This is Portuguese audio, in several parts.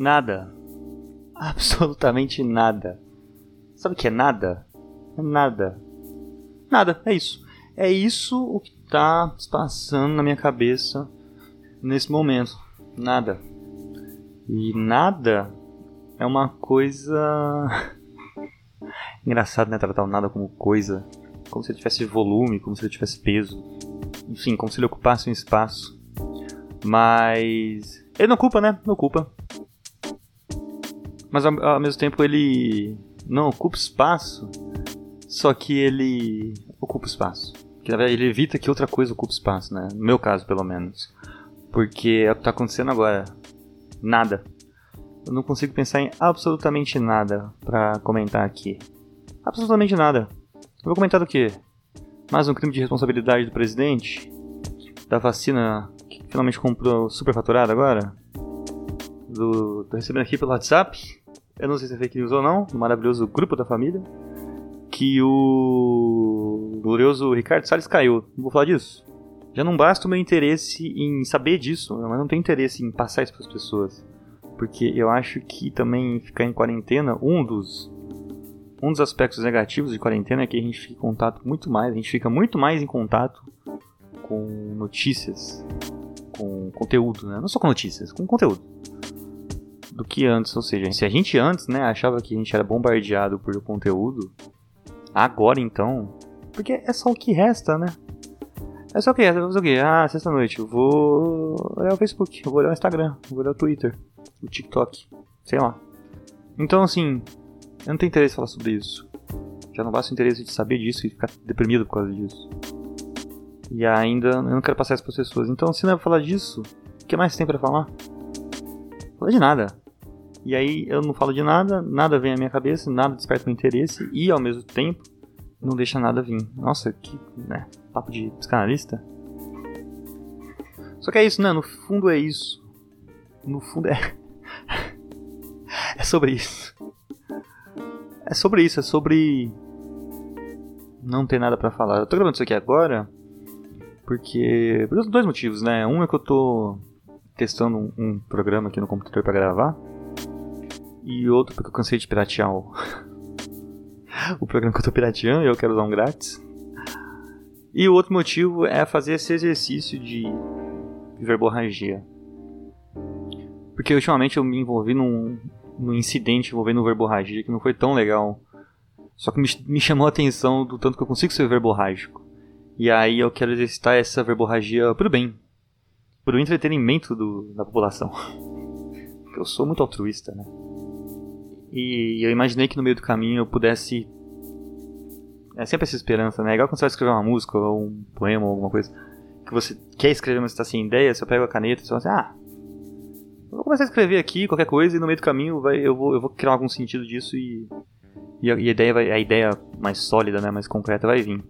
Nada. Absolutamente nada. Sabe o que é nada? É nada. Nada, é isso. É isso o que tá se passando na minha cabeça nesse momento. Nada. E nada é uma coisa. Engraçado, né? Tratar o nada como coisa. Como se ele tivesse volume, como se ele tivesse peso. Enfim, como se ele ocupasse um espaço. Mas. Ele não ocupa, né? Não ocupa. Mas ao, ao mesmo tempo ele não ocupa espaço, só que ele ocupa espaço. Que, ele evita que outra coisa ocupe espaço, né? No meu caso, pelo menos. Porque é o que tá acontecendo agora. Nada. Eu não consigo pensar em absolutamente nada para comentar aqui. Absolutamente nada. Eu vou comentar do quê? Mais um crime de responsabilidade do presidente? Da vacina que finalmente comprou superfaturada agora? Do, tô recebendo aqui pelo WhatsApp. Eu não sei se é fake news ou não, no maravilhoso grupo da família. Que o glorioso Ricardo Salles caiu. Não vou falar disso. Já não basta o meu interesse em saber disso, mas não tenho interesse em passar isso para as pessoas porque eu acho que também ficar em quarentena, um dos um dos aspectos negativos de quarentena é que a gente fica em contato muito mais, a gente fica muito mais em contato com notícias, com conteúdo, né? Não só com notícias, com conteúdo. Do que antes, ou seja, se a gente antes, né, achava que a gente era bombardeado por conteúdo, agora então, porque é só o que resta, né? É só o que resta, o quê? Ah, sexta-noite, vou olhar o Facebook, vou olhar o Instagram, vou olhar o Twitter, o TikTok, sei lá. Então, assim, eu não tenho interesse em falar sobre isso. Já não basta o interesse de saber disso e ficar deprimido por causa disso. E ainda eu não quero passar isso para as pessoas. Então, se não é pra falar disso, o que mais tem para falar? Falar de nada. E aí eu não falo de nada, nada vem à minha cabeça, nada desperta meu interesse e ao mesmo tempo não deixa nada vir. Nossa, que né, papo de psicanalista. Só que é isso, né? No fundo é isso. No fundo é. é sobre isso. É sobre isso, é sobre. Não ter nada para falar. Eu tô gravando isso aqui agora porque. Por dois motivos, né? Um é que eu tô testando um, um programa aqui no computador para gravar. E outro porque eu cansei de piratear o, o programa que eu tô pirateando e eu quero usar um grátis. E o outro motivo é fazer esse exercício de verborragia. Porque ultimamente eu me envolvi num, num incidente envolvendo verborragia que não foi tão legal. Só que me, me chamou a atenção do tanto que eu consigo ser verborrágico. E aí eu quero exercitar essa verborragia pro bem. Pro entretenimento do, da população. Porque eu sou muito altruísta, né? E eu imaginei que no meio do caminho eu pudesse. É sempre essa esperança, né? É igual quando você vai escrever uma música ou um poema ou alguma coisa que você quer escrever, mas está sem ideia, você pega a caneta e fala assim: ah, vou começar a escrever aqui qualquer coisa e no meio do caminho vai, eu, vou, eu vou criar algum sentido disso e, e, a, e a, ideia vai, a ideia mais sólida, né, mais concreta vai vir.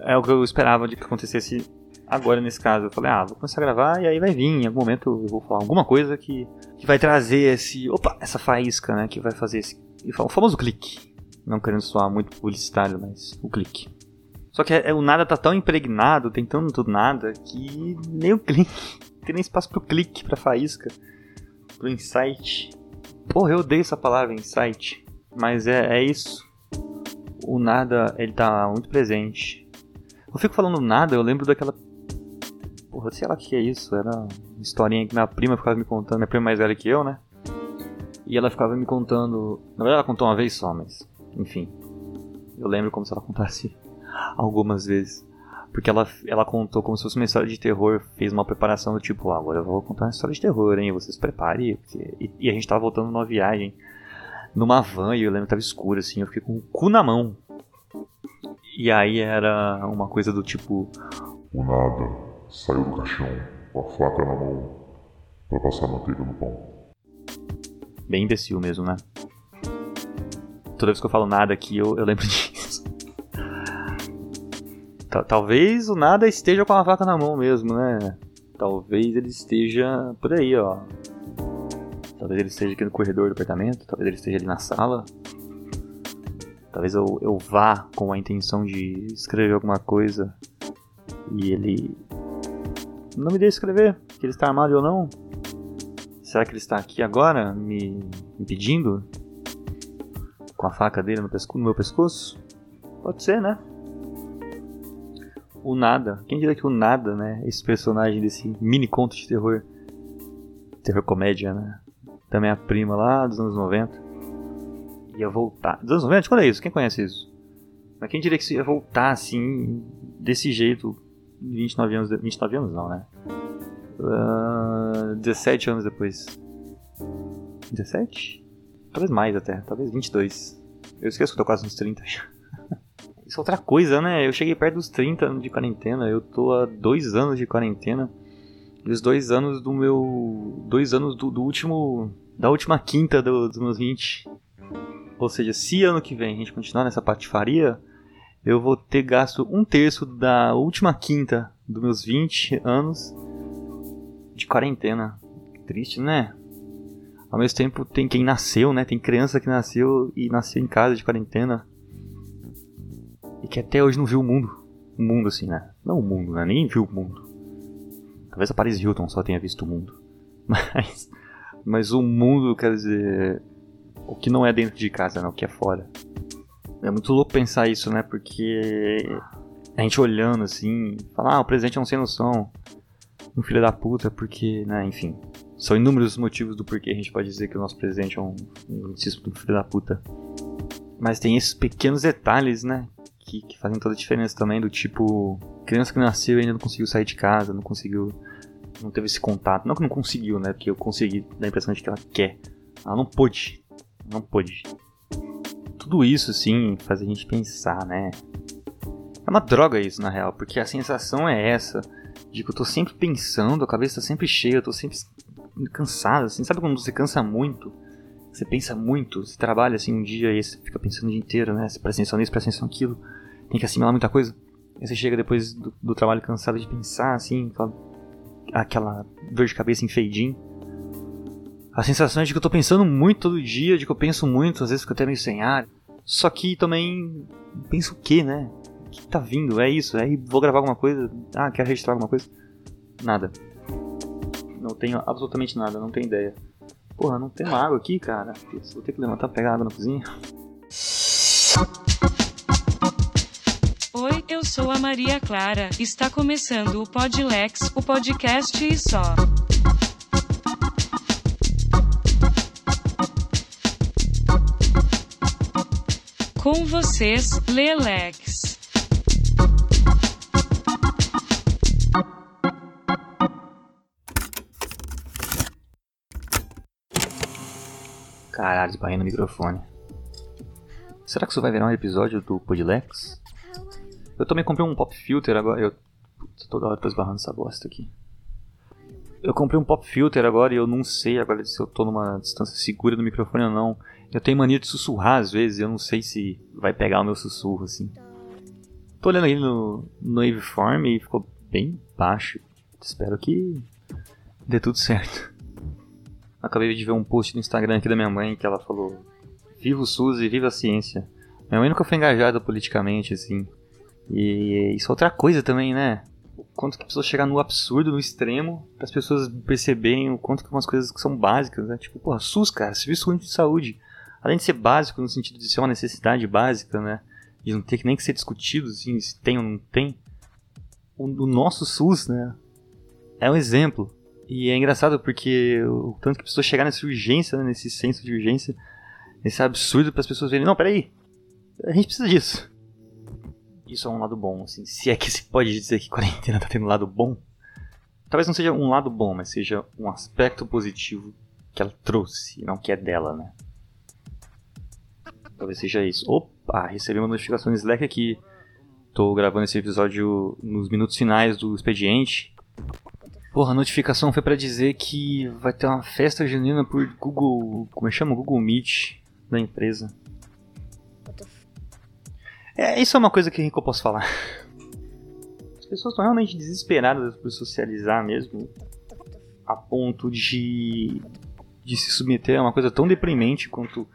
É o que eu esperava de que acontecesse agora nesse caso. Eu falei, ah, vou começar a gravar e aí vai vir, em algum momento eu vou falar alguma coisa que, que vai trazer esse. Opa, essa faísca, né? Que vai fazer esse. O famoso clique. Não querendo soar muito publicitário, mas o clique. Só que é, é, o nada tá tão impregnado, tem tanto nada, que nem o clique. Tem nem espaço pro clique, pra faísca, pro insight. Porra, eu odeio essa palavra, insight. Mas é, é isso. O nada, ele tá muito presente. Eu fico falando nada, eu lembro daquela Porra, sei lá o que é isso. Era uma historinha que minha prima ficava me contando. Minha prima é mais velha que eu, né? E ela ficava me contando. Na verdade, ela contou uma vez só, mas. Enfim. Eu lembro como se ela contasse algumas vezes. Porque ela, ela contou como se fosse uma história de terror, fez uma preparação do tipo, ah, agora eu vou contar uma história de terror, hein? Vocês preparem. Porque... E, e, a gente tava voltando numa viagem, numa van, e eu lembro que tava escuro, assim, eu fiquei com o cu na mão. E aí era uma coisa do tipo. O nada saiu do caixão com a faca na mão para passar manteiga no pão. Bem imbecil mesmo, né? Toda vez que eu falo nada aqui, eu, eu lembro disso. Talvez o nada esteja com a faca na mão mesmo, né? Talvez ele esteja por aí, ó. Talvez ele esteja aqui no corredor do apartamento, talvez ele esteja ali na sala. Talvez eu, eu vá com a intenção de escrever alguma coisa e ele não me deixe escrever, que ele está armado ou não. Será que ele está aqui agora, me impedindo? Com a faca dele no, no meu pescoço? Pode ser, né? O Nada. Quem diria que o Nada, né? Esse personagem desse mini conto de terror. Terror comédia, né? Também a prima lá dos anos 90. Ia voltar. Dos anos 90? Quando é isso? Quem conhece isso? Mas quem diria que isso ia voltar assim, desse jeito, 29 anos. De... 29 anos não, né? Uh, 17 anos depois. 17? Talvez mais até, talvez 22. Eu esqueço que eu tô quase nos 30 já. Isso é outra coisa, né? Eu cheguei perto dos 30 anos de quarentena, eu tô há dois anos de quarentena. E os dois anos do meu. Dois anos do, do último. Da última quinta do, dos meus 20. Ou seja, se ano que vem a gente continuar nessa patifaria, eu vou ter gasto um terço da última quinta dos meus 20 anos de quarentena. Triste, né? Ao mesmo tempo tem quem nasceu, né? Tem criança que nasceu e nasceu em casa de quarentena. E que até hoje não viu o mundo. O mundo assim, né? Não o mundo, né? Nem viu o mundo. Talvez a Paris Hilton só tenha visto o mundo. Mas, mas o mundo, quer dizer, o que não é dentro de casa, né? O que é fora. É muito louco pensar isso, né? Porque a gente olhando assim, falar, ah, o presidente é um sem noção um filho da puta, porque, né, enfim. São inúmeros motivos do porquê a gente pode dizer que o nosso presidente é um, um filho da puta. Mas tem esses pequenos detalhes, né, que, que, fazem toda a diferença também, do tipo, criança que nasceu e ainda não conseguiu sair de casa, não conseguiu, não teve esse contato. Não que não conseguiu, né, porque eu consegui, dá a impressão de que ela quer. Ela não pôde, não pôde. Tudo isso, assim, faz a gente pensar, né. É uma droga isso, na real, porque a sensação é essa de que eu tô sempre pensando, a cabeça tá sempre cheia, eu tô sempre cansado, assim. Sabe quando você cansa muito? Você pensa muito, você trabalha assim um dia e você fica pensando o dia inteiro, né? Você presta atenção nisso, presta atenção naquilo, tem que assimilar muita coisa. Aí você chega depois do, do trabalho cansado de pensar, assim, aquela, aquela dor de cabeça em fade A sensação é de que eu tô pensando muito todo dia, de que eu penso muito, às vezes fico até meio sem ar. Só que também penso o que, né? O que tá vindo? É isso? Aí vou gravar alguma coisa? Ah, quero registrar alguma coisa? Nada. Não tenho absolutamente nada, não tenho ideia. Porra, não tem uma água aqui, cara. Vou ter que levantar pegar água na cozinha. Oi, eu sou a Maria Clara. Está começando o Podlex, o podcast e só. Com vocês, Lelex. Caralho, esbarrei no microfone. Será que isso vai virar um episódio do Podlex? Eu também comprei um pop filter agora. Eu. Putz, toda hora tô esbarrando essa bosta aqui. Eu comprei um pop filter agora e eu não sei agora se eu tô numa distância segura do microfone ou não. Eu tenho mania de sussurrar às vezes, eu não sei se vai pegar o meu sussurro assim. Tô olhando aí no, no waveform e ficou bem baixo. Espero que dê tudo certo. Acabei de ver um post no Instagram aqui da minha mãe que ela falou: Viva o SUS e viva a ciência. Minha mãe nunca foi engajada politicamente, assim. E isso é outra coisa também, né? O quanto que a pessoa chegar no absurdo, no extremo, para as pessoas perceberem o quanto que umas coisas que são básicas, né? Tipo, porra, SUS, cara, Serviço Único de Saúde. Além de ser básico no sentido de ser uma necessidade básica, né? De não ter nem que ser discutido, assim, se tem ou não tem. O, o nosso SUS, né? É um exemplo e é engraçado porque o tanto que pessoa chegar nessa urgência, né, nesse senso de urgência, esse absurdo para as pessoas verem, não, peraí, a gente precisa disso. Isso é um lado bom, assim, se é que se pode dizer que quarentena tá tendo um lado bom. Talvez não seja um lado bom, mas seja um aspecto positivo que ela trouxe, não que é dela, né? Talvez seja isso. Opa, recebi uma notificação no Slack aqui. Tô gravando esse episódio nos minutos finais do expediente. Porra, a notificação foi para dizer que vai ter uma festa junina por Google. Como é que chama? Google Meet da empresa. É, isso é uma coisa que eu posso falar. As pessoas estão realmente desesperadas por socializar mesmo. A ponto de. de se submeter a uma coisa tão deprimente quanto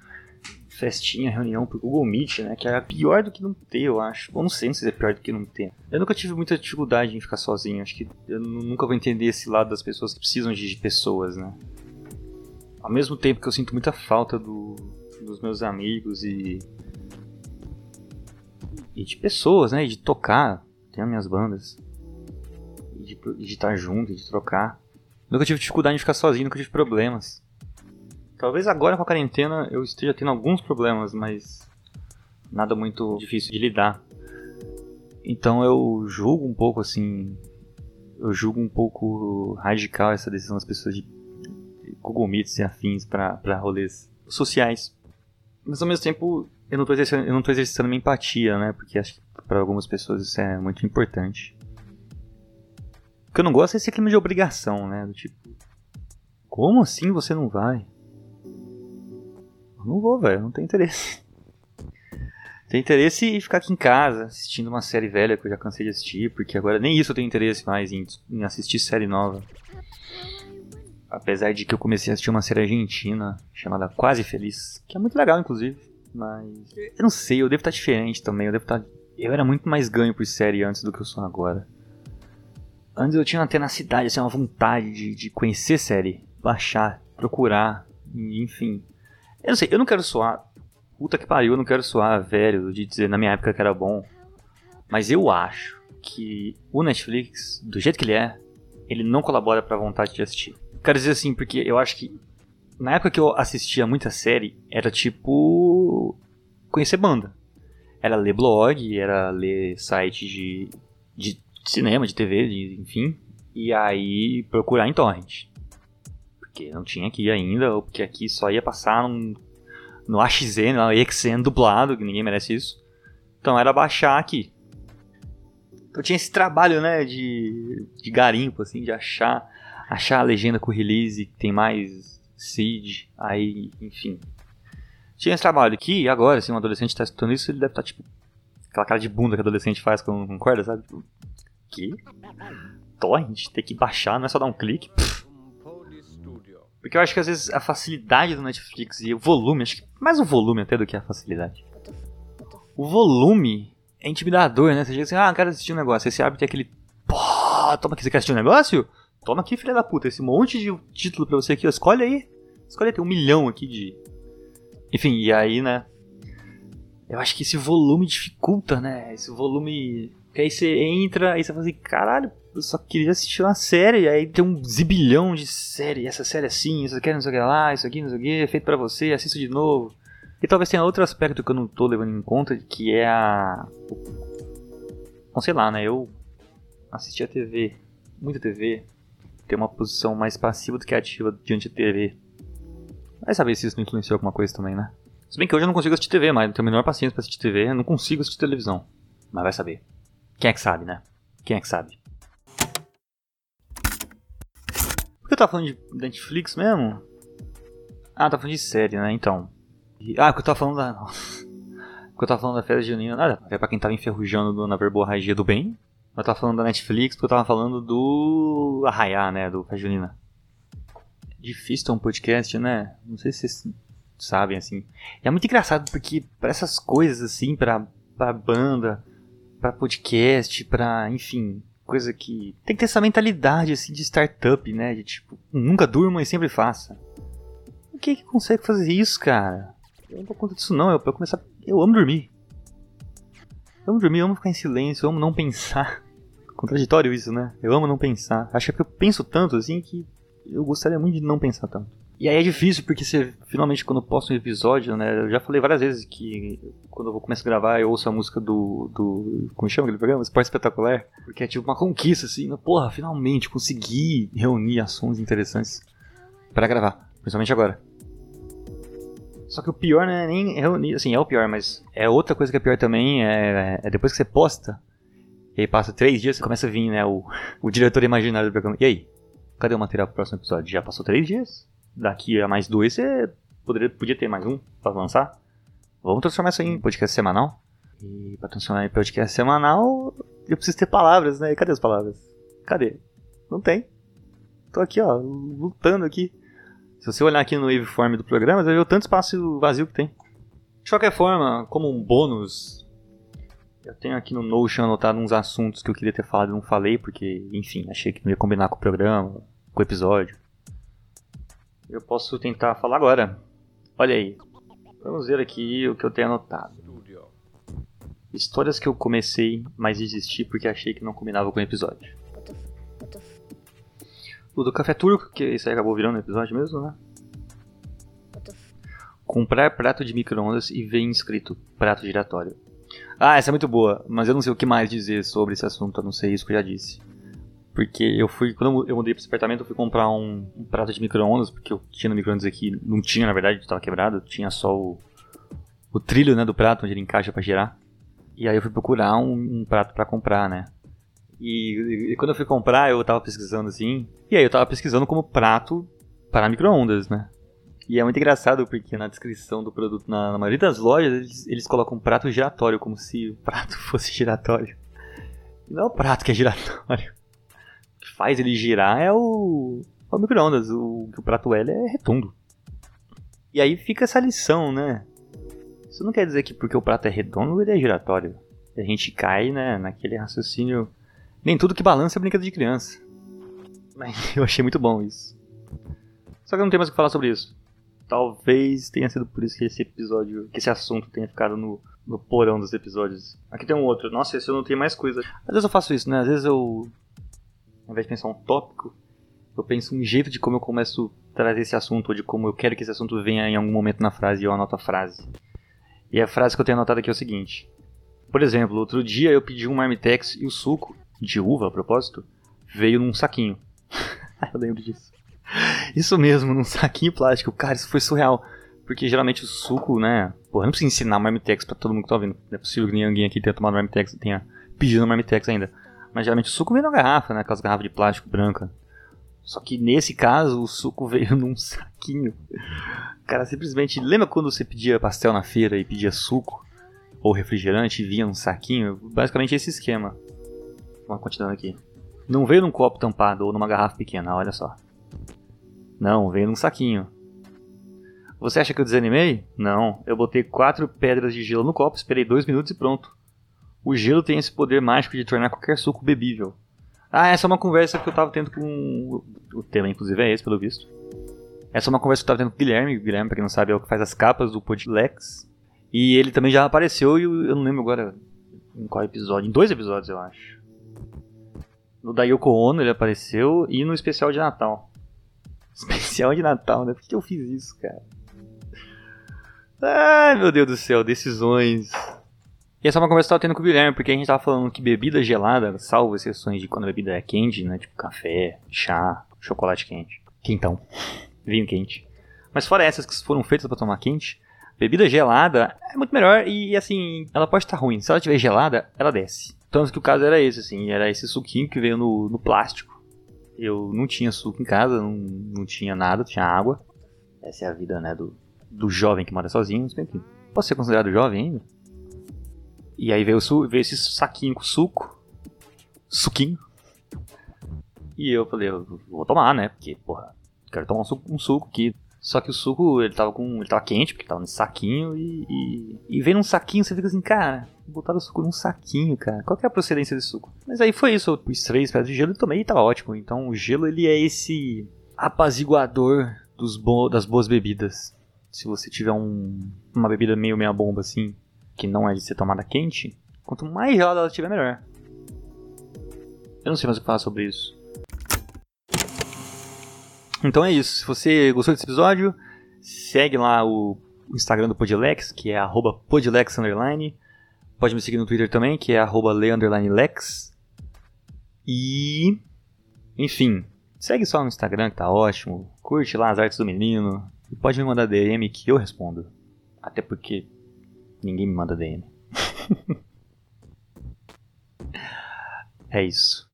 festinha, reunião pro Google Meet, né? Que é pior do que não ter, eu acho. Ou não sei, não sei se é pior do que não ter. Eu nunca tive muita dificuldade em ficar sozinho. Acho que eu nunca vou entender esse lado das pessoas que precisam de pessoas, né? ao mesmo tempo que eu sinto muita falta do, dos meus amigos e e de pessoas, né, e de tocar, tem as minhas bandas, e de, de estar junto, de trocar. Nunca tive dificuldade de ficar sozinho, nunca tive problemas. Talvez agora com a quarentena eu esteja tendo alguns problemas, mas nada muito difícil de lidar. Então eu julgo um pouco assim. Eu julgo um pouco radical essa decisão das pessoas de Google Meets e afins para rolês sociais. Mas ao mesmo tempo eu não tô exercendo, eu não tô exercitando minha empatia, né? Porque acho que para algumas pessoas isso é muito importante. O que eu não gosto é esse clima de obrigação, né? Do tipo, como assim você não vai? Não vou, velho, não tenho interesse. tenho interesse em ficar aqui em casa, assistindo uma série velha que eu já cansei de assistir, porque agora nem isso eu tenho interesse mais em, em assistir série nova. Apesar de que eu comecei a assistir uma série argentina chamada Quase Feliz, que é muito legal, inclusive. Mas. Eu não sei, eu devo estar diferente também. Eu devo estar. Eu era muito mais ganho por série antes do que eu sou agora. Antes eu tinha uma tenacidade, assim, uma vontade de, de conhecer série, baixar, procurar, enfim. Eu não sei, eu não quero soar. Puta que pariu, eu não quero soar velho de dizer na minha época que era bom. Mas eu acho que o Netflix, do jeito que ele é, ele não colabora pra vontade de assistir. Quero dizer assim, porque eu acho que na época que eu assistia muita série, era tipo. conhecer banda. Era ler blog, era ler site de, de cinema, de TV, de, enfim. E aí procurar em torrent. Porque não tinha aqui ainda, ou porque aqui só ia passar num, no AXN, no EXN dublado, que ninguém merece isso. Então era baixar aqui. Então tinha esse trabalho, né, de, de garimpo, assim, de achar, achar a legenda com release que tem mais seed, aí, enfim. Tinha esse trabalho aqui, e agora, se um adolescente tá escutando isso, ele deve estar, tá, tipo, aquela cara de bunda que adolescente faz quando concorda, sabe? Que? Torrent, ter que baixar, não é só dar um clique. Pff. Porque eu acho que às vezes a facilidade do Netflix e o volume, acho que mais o volume até do que a facilidade. O volume é intimidador, né? Você chega assim, ah, quero assistir um negócio. Aí você abre tem aquele. Pô, toma aqui, você quer assistir um negócio? Toma aqui, filha da puta, esse monte de título pra você aqui, ó. Escolhe aí. Escolhe aí, tem um milhão aqui de. Enfim, e aí, né? Eu acho que esse volume dificulta, né? Esse volume porque aí você entra, aí você fala assim, caralho, eu só queria assistir uma série, aí tem um zibilhão de série, essa série é assim, isso aqui não sei o que lá, isso aqui não sei o que, é feito pra você, assista de novo. E talvez tenha outro aspecto que eu não tô levando em conta, que é a... Não sei lá, né, eu assisti a TV, muita TV, ter uma posição mais passiva do que ativa diante da TV. Vai saber se isso não influenciou alguma coisa também, né? Se bem que hoje eu não consigo assistir TV não tenho a menor paciência pra assistir TV, eu não consigo assistir televisão. Mas vai saber. Quem é que sabe, né? Quem é que sabe? Por que eu tava falando de Netflix mesmo? Ah, tava falando de série, né? Então. Ah, porque eu tava falando da. Porque eu tava falando da festa junina. Nada, é pra quem tava enferrujando na verborragia do bem. Eu tava falando da Netflix porque eu tava falando do Arraiá, né? Do Festa Junina. Difícil ter um podcast, né? Não sei se vocês sabem, assim. E é muito engraçado porque para essas coisas, assim, pra, pra banda, para podcast, para enfim, coisa que tem que ter essa mentalidade assim de startup, né? De tipo, nunca durma e sempre faça. O que que consegue fazer isso, cara? Eu não dou conta disso não, eu, eu começar, eu amo dormir. Eu amo dormir, eu amo ficar em silêncio, eu amo não pensar. Contraditório isso, né? Eu amo não pensar. Acho que eu penso tanto assim que eu gostaria muito de não pensar tanto. E aí é difícil, porque você finalmente, quando posta um episódio, né? Eu já falei várias vezes que quando eu começo a gravar, eu ouço a música do. do como chama aquele programa? Esporte Espetacular. Porque é tipo uma conquista, assim. Né? Porra, finalmente consegui reunir ações interessantes para gravar. Principalmente agora. Só que o pior não é nem reunir, assim, é o pior, mas é outra coisa que é pior também, é, é depois que você posta, e aí passa três dias, começa a vir, né, o, o diretor imaginário do programa. E aí? Cadê o material pro próximo episódio? Já passou três dias? Daqui a mais dois você poderia, podia ter mais um para lançar. Vamos transformar isso em podcast semanal. E para transformar em podcast semanal, eu preciso ter palavras, né? Cadê as palavras? Cadê? Não tem. Tô aqui, ó, lutando aqui. Se você olhar aqui no waveform do programa, você vai ver o tanto espaço vazio que tem. De qualquer forma, como um bônus, eu tenho aqui no Notion anotado uns assuntos que eu queria ter falado e não falei, porque, enfim, achei que não ia combinar com o programa, com o episódio. Eu posso tentar falar agora. Olha aí. Vamos ver aqui o que eu tenho anotado. Histórias que eu comecei, mas desisti porque achei que não combinava com o episódio. O do Café Turco, que isso aí acabou virando episódio mesmo, né? Comprar prato de micro-ondas e ver inscrito prato giratório. Ah, essa é muito boa, mas eu não sei o que mais dizer sobre esse assunto, eu não sei isso que eu já disse. Porque eu fui, quando eu mudei para esse apartamento, eu fui comprar um, um prato de micro-ondas, porque eu tinha no micro-ondas aqui, não tinha na verdade, estava quebrado, tinha só o, o trilho né, do prato onde ele encaixa para girar. E aí eu fui procurar um, um prato para comprar, né? E, e, quando eu fui comprar, eu tava pesquisando assim, e aí eu tava pesquisando como prato para micro-ondas, né? E é muito engraçado porque na descrição do produto, na, na maioria das lojas, eles, eles colocam prato giratório, como se o prato fosse giratório. E não é o prato que é giratório faz ele girar é o, é o micro-ondas. O, o prato L é redondo. E aí fica essa lição, né? Isso não quer dizer que porque o prato é redondo ele é giratório. A gente cai né, naquele raciocínio. Nem tudo que balança é brincadeira de criança. Mas eu achei muito bom isso. Só que eu não tenho mais o que falar sobre isso. Talvez tenha sido por isso que esse episódio, que esse assunto tenha ficado no, no porão dos episódios. Aqui tem um outro. Nossa, esse eu não tenho mais coisa. Às vezes eu faço isso, né? Às vezes eu ao invés de pensar um tópico, eu penso um jeito de como eu começo a trazer esse assunto, ou de como eu quero que esse assunto venha em algum momento na frase e eu anoto a frase. E a frase que eu tenho anotado aqui é o seguinte. Por exemplo, outro dia eu pedi um Marmitex e o suco, de uva a propósito, veio num saquinho. eu lembro disso. Isso mesmo, num saquinho plástico. Cara, isso foi surreal. Porque geralmente o suco, né? Porra, não precisa ensinar Marmitex pra todo mundo que tá ouvindo. Não é possível que ninguém aqui tenha tomado Marmitex tenha pedido Marmitex ainda. Mas geralmente o suco vem na garrafa, né? Aquelas garrafas de plástico branca. Só que nesse caso o suco veio num saquinho. Cara, simplesmente. Lembra quando você pedia pastel na feira e pedia suco? Ou refrigerante e vinha num saquinho? Basicamente esse esquema. Vamos continuando aqui. Não veio num copo tampado ou numa garrafa pequena, olha só. Não, veio num saquinho. Você acha que eu desanimei? Não, eu botei quatro pedras de gelo no copo, esperei dois minutos e pronto. O gelo tem esse poder mágico de tornar qualquer suco bebível. Ah, essa é uma conversa que eu tava tendo com. O tema, inclusive, é esse, pelo visto. Essa é uma conversa que eu tava tendo com o Guilherme. O Guilherme, pra quem não sabe, é o que faz as capas do Podlex. E ele também já apareceu e eu não lembro agora em qual episódio. Em dois episódios, eu acho. No da Yoko Ono ele apareceu e no especial de Natal. Especial de Natal, né? Por que eu fiz isso, cara? Ai, meu Deus do céu, decisões. E essa é uma conversa que eu tava tendo com o Guilherme, porque a gente tava falando que bebida gelada, salvo exceções de quando a bebida é quente, né? Tipo café, chá, chocolate quente. Quentão. Vinho quente. Mas fora essas que foram feitas para tomar quente, bebida gelada é muito melhor e assim, ela pode estar ruim. Se ela estiver gelada, ela desce. Tanto que o caso era esse, assim, era esse suquinho que veio no, no plástico. Eu não tinha suco em casa, não, não tinha nada, tinha água. Essa é a vida, né, do, do jovem que mora sozinho. Mas, enfim, posso ser considerado jovem ainda? E aí veio, veio esse saquinho com suco. Suquinho. E eu falei, eu vou tomar, né? Porque, porra, quero tomar um suco, um suco aqui. Só que o suco, ele tava com. Ele tava quente, porque tava nesse saquinho e. E, e vem num saquinho, você fica assim, cara, botaram o suco num saquinho, cara. Qual que é a procedência desse suco? Mas aí foi isso, eu pus três pedras de gelo e tomei e tava ótimo. Então o gelo ele é esse apaziguador dos bo das boas bebidas. Se você tiver um, uma bebida meio meia bomba assim, que não é de ser tomada quente, quanto mais gelada ela estiver, melhor. Eu não sei mais o que falar sobre isso. Então é isso. Se você gostou desse episódio, segue lá o Instagram do Podilex, que é @podilex Pode me seguir no Twitter também, que é @le_lex. E enfim, segue só no Instagram que tá ótimo. Curte lá as artes do menino e pode me mandar DM que eu respondo. Até porque Ninguém me manda DM. é isso.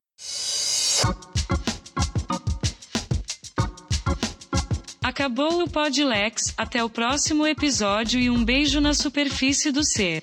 Acabou o Podlex, até o próximo episódio e um beijo na superfície do ser.